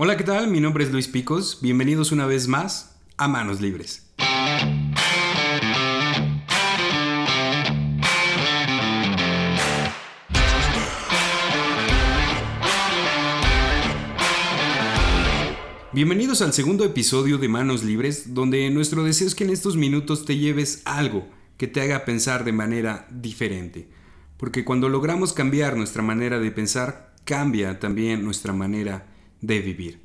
Hola, ¿qué tal? Mi nombre es Luis Picos. Bienvenidos una vez más a Manos Libres. Bienvenidos al segundo episodio de Manos Libres, donde nuestro deseo es que en estos minutos te lleves algo que te haga pensar de manera diferente. Porque cuando logramos cambiar nuestra manera de pensar, cambia también nuestra manera de vivir.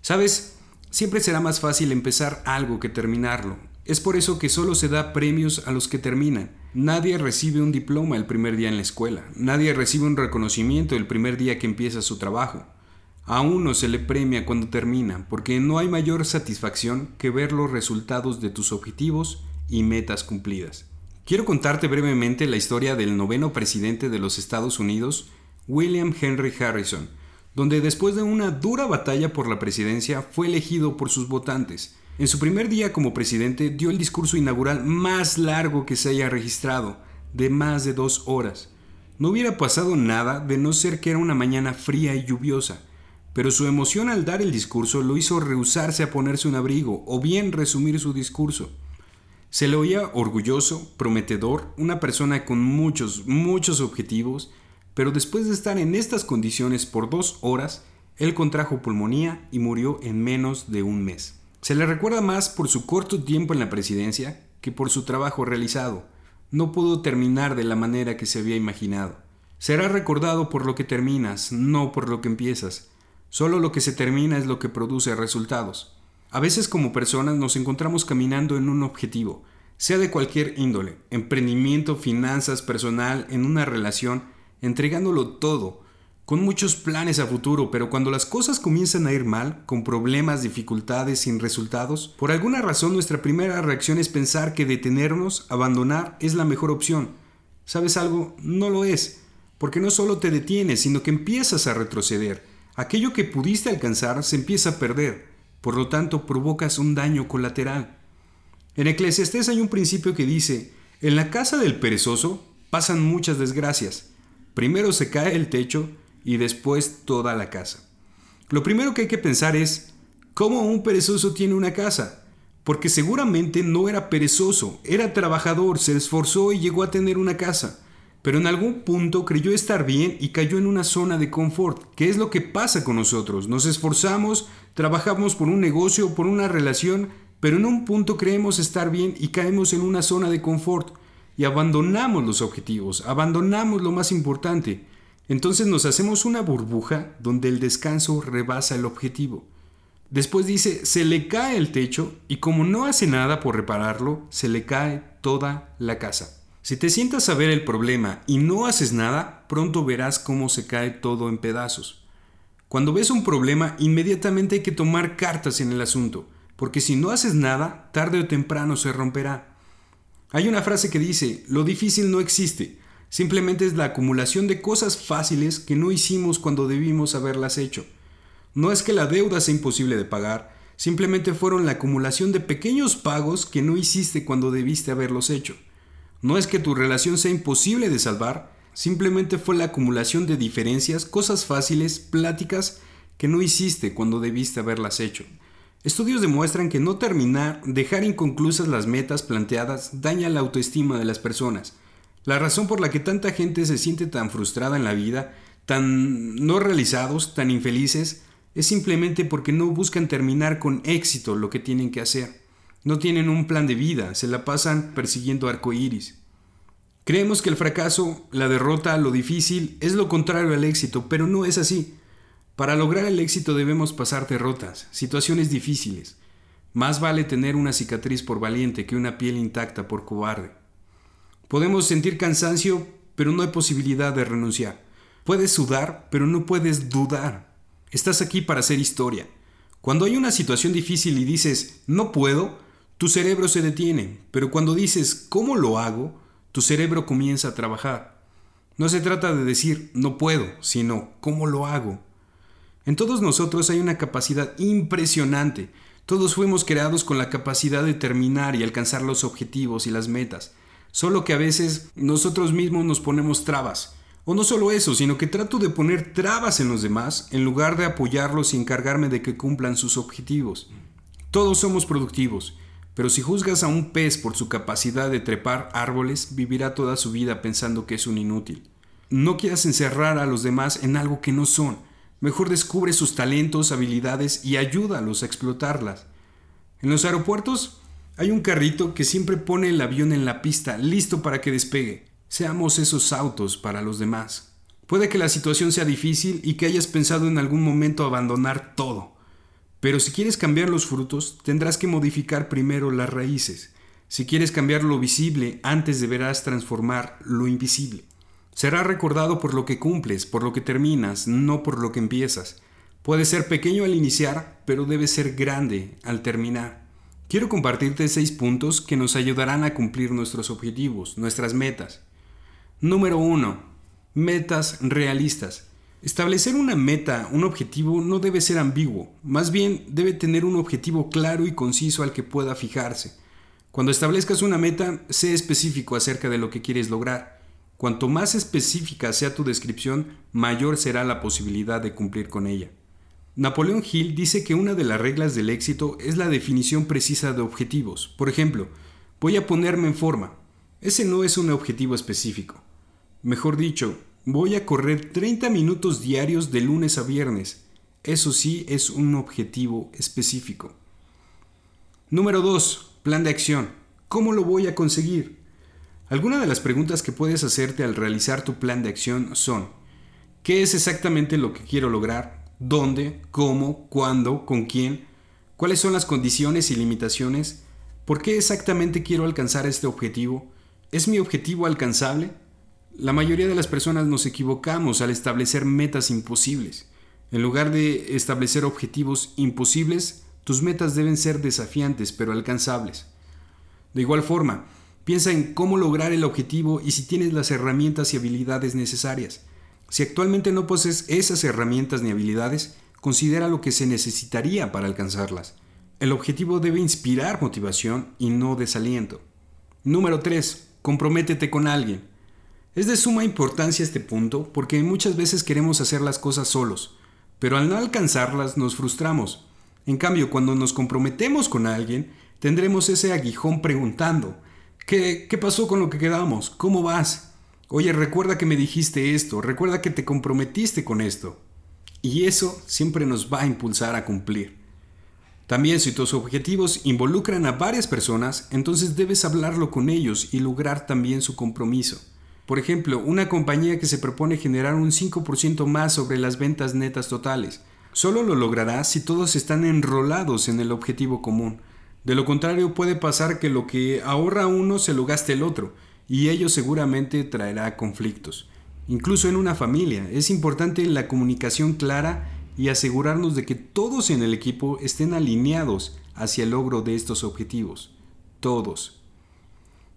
Sabes, siempre será más fácil empezar algo que terminarlo. Es por eso que solo se da premios a los que terminan. Nadie recibe un diploma el primer día en la escuela. Nadie recibe un reconocimiento el primer día que empieza su trabajo. A uno se le premia cuando termina, porque no hay mayor satisfacción que ver los resultados de tus objetivos y metas cumplidas. Quiero contarte brevemente la historia del noveno presidente de los Estados Unidos, William Henry Harrison, donde después de una dura batalla por la presidencia fue elegido por sus votantes. En su primer día como presidente dio el discurso inaugural más largo que se haya registrado, de más de dos horas. No hubiera pasado nada de no ser que era una mañana fría y lluviosa, pero su emoción al dar el discurso lo hizo rehusarse a ponerse un abrigo o bien resumir su discurso. Se le oía orgulloso, prometedor, una persona con muchos, muchos objetivos, pero después de estar en estas condiciones por dos horas, él contrajo pulmonía y murió en menos de un mes. Se le recuerda más por su corto tiempo en la presidencia que por su trabajo realizado. No pudo terminar de la manera que se había imaginado. Será recordado por lo que terminas, no por lo que empiezas. Solo lo que se termina es lo que produce resultados. A veces como personas nos encontramos caminando en un objetivo, sea de cualquier índole, emprendimiento, finanzas, personal, en una relación, entregándolo todo, con muchos planes a futuro, pero cuando las cosas comienzan a ir mal, con problemas, dificultades, sin resultados, por alguna razón nuestra primera reacción es pensar que detenernos, abandonar, es la mejor opción. ¿Sabes algo? No lo es, porque no solo te detienes, sino que empiezas a retroceder aquello que pudiste alcanzar se empieza a perder, por lo tanto provocas un daño colateral. En Eclesiastés hay un principio que dice, en la casa del perezoso pasan muchas desgracias. Primero se cae el techo y después toda la casa. Lo primero que hay que pensar es, ¿cómo un perezoso tiene una casa? Porque seguramente no era perezoso, era trabajador, se esforzó y llegó a tener una casa pero en algún punto creyó estar bien y cayó en una zona de confort. ¿Qué es lo que pasa con nosotros? Nos esforzamos, trabajamos por un negocio, por una relación, pero en un punto creemos estar bien y caemos en una zona de confort y abandonamos los objetivos, abandonamos lo más importante. Entonces nos hacemos una burbuja donde el descanso rebasa el objetivo. Después dice, se le cae el techo y como no hace nada por repararlo, se le cae toda la casa. Si te sientas a ver el problema y no haces nada, pronto verás cómo se cae todo en pedazos. Cuando ves un problema, inmediatamente hay que tomar cartas en el asunto, porque si no haces nada, tarde o temprano se romperá. Hay una frase que dice, lo difícil no existe, simplemente es la acumulación de cosas fáciles que no hicimos cuando debimos haberlas hecho. No es que la deuda sea imposible de pagar, simplemente fueron la acumulación de pequeños pagos que no hiciste cuando debiste haberlos hecho. No es que tu relación sea imposible de salvar, simplemente fue la acumulación de diferencias, cosas fáciles, pláticas que no hiciste cuando debiste haberlas hecho. Estudios demuestran que no terminar, dejar inconclusas las metas planteadas, daña la autoestima de las personas. La razón por la que tanta gente se siente tan frustrada en la vida, tan no realizados, tan infelices, es simplemente porque no buscan terminar con éxito lo que tienen que hacer. No tienen un plan de vida, se la pasan persiguiendo arcoíris. Creemos que el fracaso, la derrota, lo difícil es lo contrario al éxito, pero no es así. Para lograr el éxito debemos pasar derrotas, situaciones difíciles. Más vale tener una cicatriz por valiente que una piel intacta por cobarde. Podemos sentir cansancio, pero no hay posibilidad de renunciar. Puedes sudar, pero no puedes dudar. Estás aquí para hacer historia. Cuando hay una situación difícil y dices, no puedo, tu cerebro se detiene, pero cuando dices ¿cómo lo hago? Tu cerebro comienza a trabajar. No se trata de decir no puedo, sino ¿cómo lo hago? En todos nosotros hay una capacidad impresionante. Todos fuimos creados con la capacidad de terminar y alcanzar los objetivos y las metas. Solo que a veces nosotros mismos nos ponemos trabas. O no solo eso, sino que trato de poner trabas en los demás en lugar de apoyarlos y encargarme de que cumplan sus objetivos. Todos somos productivos, pero si juzgas a un pez por su capacidad de trepar árboles, vivirá toda su vida pensando que es un inútil. No quieras encerrar a los demás en algo que no son. Mejor descubre sus talentos, habilidades y ayúdalos a explotarlas. En los aeropuertos hay un carrito que siempre pone el avión en la pista, listo para que despegue. Seamos esos autos para los demás. Puede que la situación sea difícil y que hayas pensado en algún momento abandonar todo. Pero si quieres cambiar los frutos, tendrás que modificar primero las raíces. Si quieres cambiar lo visible, antes deberás transformar lo invisible. Será recordado por lo que cumples, por lo que terminas, no por lo que empiezas. Puede ser pequeño al iniciar, pero debe ser grande al terminar. Quiero compartirte seis puntos que nos ayudarán a cumplir nuestros objetivos, nuestras metas. Número 1. Metas realistas. Establecer una meta, un objetivo, no debe ser ambiguo, más bien debe tener un objetivo claro y conciso al que pueda fijarse. Cuando establezcas una meta, sé específico acerca de lo que quieres lograr. Cuanto más específica sea tu descripción, mayor será la posibilidad de cumplir con ella. Napoleón Hill dice que una de las reglas del éxito es la definición precisa de objetivos. Por ejemplo, voy a ponerme en forma. Ese no es un objetivo específico. Mejor dicho, voy a correr 30 minutos diarios de lunes a viernes. Eso sí es un objetivo específico. Número 2. Plan de acción. ¿Cómo lo voy a conseguir? Algunas de las preguntas que puedes hacerte al realizar tu plan de acción son, ¿qué es exactamente lo que quiero lograr? ¿Dónde? ¿Cómo? ¿Cuándo? ¿Con quién? ¿Cuáles son las condiciones y limitaciones? ¿Por qué exactamente quiero alcanzar este objetivo? ¿Es mi objetivo alcanzable? La mayoría de las personas nos equivocamos al establecer metas imposibles. En lugar de establecer objetivos imposibles, tus metas deben ser desafiantes pero alcanzables. De igual forma, piensa en cómo lograr el objetivo y si tienes las herramientas y habilidades necesarias. Si actualmente no posees esas herramientas ni habilidades, considera lo que se necesitaría para alcanzarlas. El objetivo debe inspirar motivación y no desaliento. Número 3. Comprométete con alguien. Es de suma importancia este punto porque muchas veces queremos hacer las cosas solos, pero al no alcanzarlas nos frustramos. En cambio, cuando nos comprometemos con alguien, tendremos ese aguijón preguntando, ¿qué, qué pasó con lo que quedamos? ¿Cómo vas? Oye, recuerda que me dijiste esto, recuerda que te comprometiste con esto. Y eso siempre nos va a impulsar a cumplir. También si tus objetivos involucran a varias personas, entonces debes hablarlo con ellos y lograr también su compromiso. Por ejemplo, una compañía que se propone generar un 5% más sobre las ventas netas totales. Solo lo logrará si todos están enrolados en el objetivo común. De lo contrario puede pasar que lo que ahorra uno se lo gaste el otro, y ello seguramente traerá conflictos. Incluso en una familia es importante la comunicación clara y asegurarnos de que todos en el equipo estén alineados hacia el logro de estos objetivos. Todos.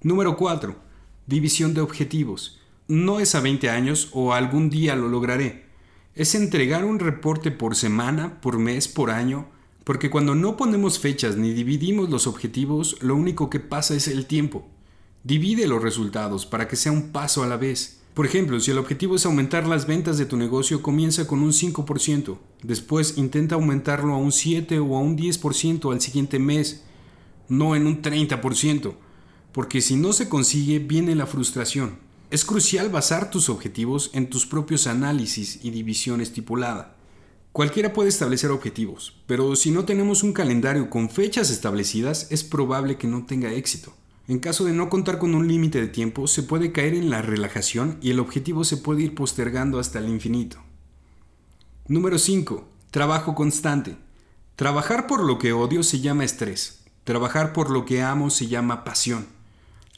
Número 4 división de objetivos. No es a 20 años o algún día lo lograré. Es entregar un reporte por semana, por mes, por año, porque cuando no ponemos fechas ni dividimos los objetivos, lo único que pasa es el tiempo. Divide los resultados para que sea un paso a la vez. Por ejemplo, si el objetivo es aumentar las ventas de tu negocio, comienza con un 5%. Después intenta aumentarlo a un 7 o a un 10% al siguiente mes, no en un 30% porque si no se consigue viene la frustración. Es crucial basar tus objetivos en tus propios análisis y división estipulada. Cualquiera puede establecer objetivos, pero si no tenemos un calendario con fechas establecidas, es probable que no tenga éxito. En caso de no contar con un límite de tiempo, se puede caer en la relajación y el objetivo se puede ir postergando hasta el infinito. Número 5. Trabajo constante. Trabajar por lo que odio se llama estrés. Trabajar por lo que amo se llama pasión.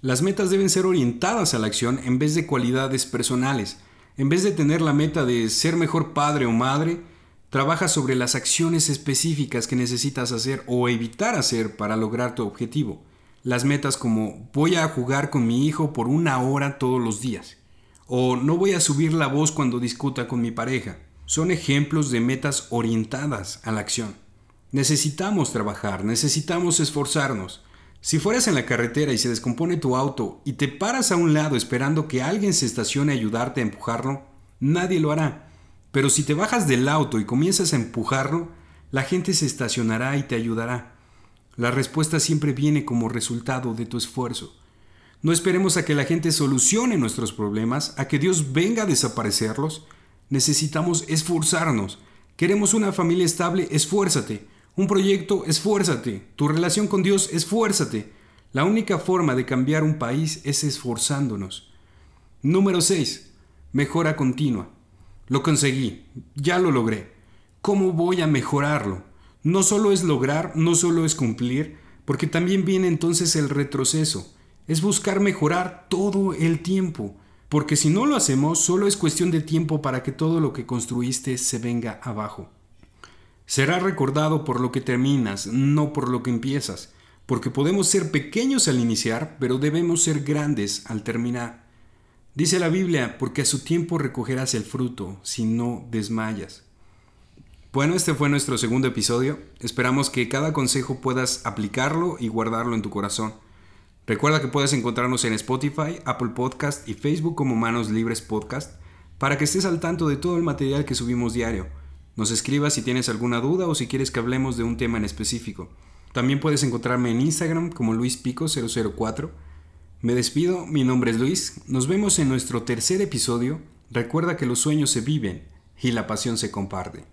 Las metas deben ser orientadas a la acción en vez de cualidades personales. En vez de tener la meta de ser mejor padre o madre, trabaja sobre las acciones específicas que necesitas hacer o evitar hacer para lograr tu objetivo. Las metas como voy a jugar con mi hijo por una hora todos los días o no voy a subir la voz cuando discuta con mi pareja son ejemplos de metas orientadas a la acción. Necesitamos trabajar, necesitamos esforzarnos, Si fueras en la carretera y se descompone tu auto y te paras a un lado esperando que alguien se estacione a ayudarte a empujarlo, nadie lo hará. Pero si te bajas del auto y comienzas a empujarlo, la gente se estacionará y te ayudará. La respuesta siempre viene como resultado de tu esfuerzo. No esperemos a que la gente solucione nuestros problemas, a que Dios venga a desaparecerlos. Necesitamos esforzarnos. Queremos una familia estable, esfuérzate. Un proyecto, esfuérzate. Tu relación con Dios, esfuérzate. La única forma de cambiar un país es esforzándonos. Número 6. Mejora continua. Lo conseguí. Ya lo logré. ¿Cómo voy a mejorarlo? No solo es lograr, no solo es cumplir, porque también viene entonces el retroceso. Es buscar mejorar todo el tiempo. Porque si no lo hacemos, solo es cuestión de tiempo para que todo lo que construiste se venga abajo. Será recordado por lo que terminas, no por lo que empiezas, porque podemos ser pequeños al iniciar, pero debemos ser grandes al terminar. Dice la Biblia, porque a su tiempo recogerás el fruto, si no desmayas. Bueno, este fue nuestro segundo episodio. Esperamos que cada consejo puedas aplicarlo y guardarlo en tu corazón. Recuerda que puedes encontrarnos en Spotify, Apple Podcast y Facebook como Manos Libres Podcast para que estés al tanto de todo el material que subimos diario. Nos escribas si tienes alguna duda o si quieres que hablemos de un tema en específico. También puedes encontrarme en Instagram como luispico004. Me despido, mi nombre es Luis. Nos vemos en nuestro tercer episodio. Recuerda que los sueños se viven y la pasión se comparte.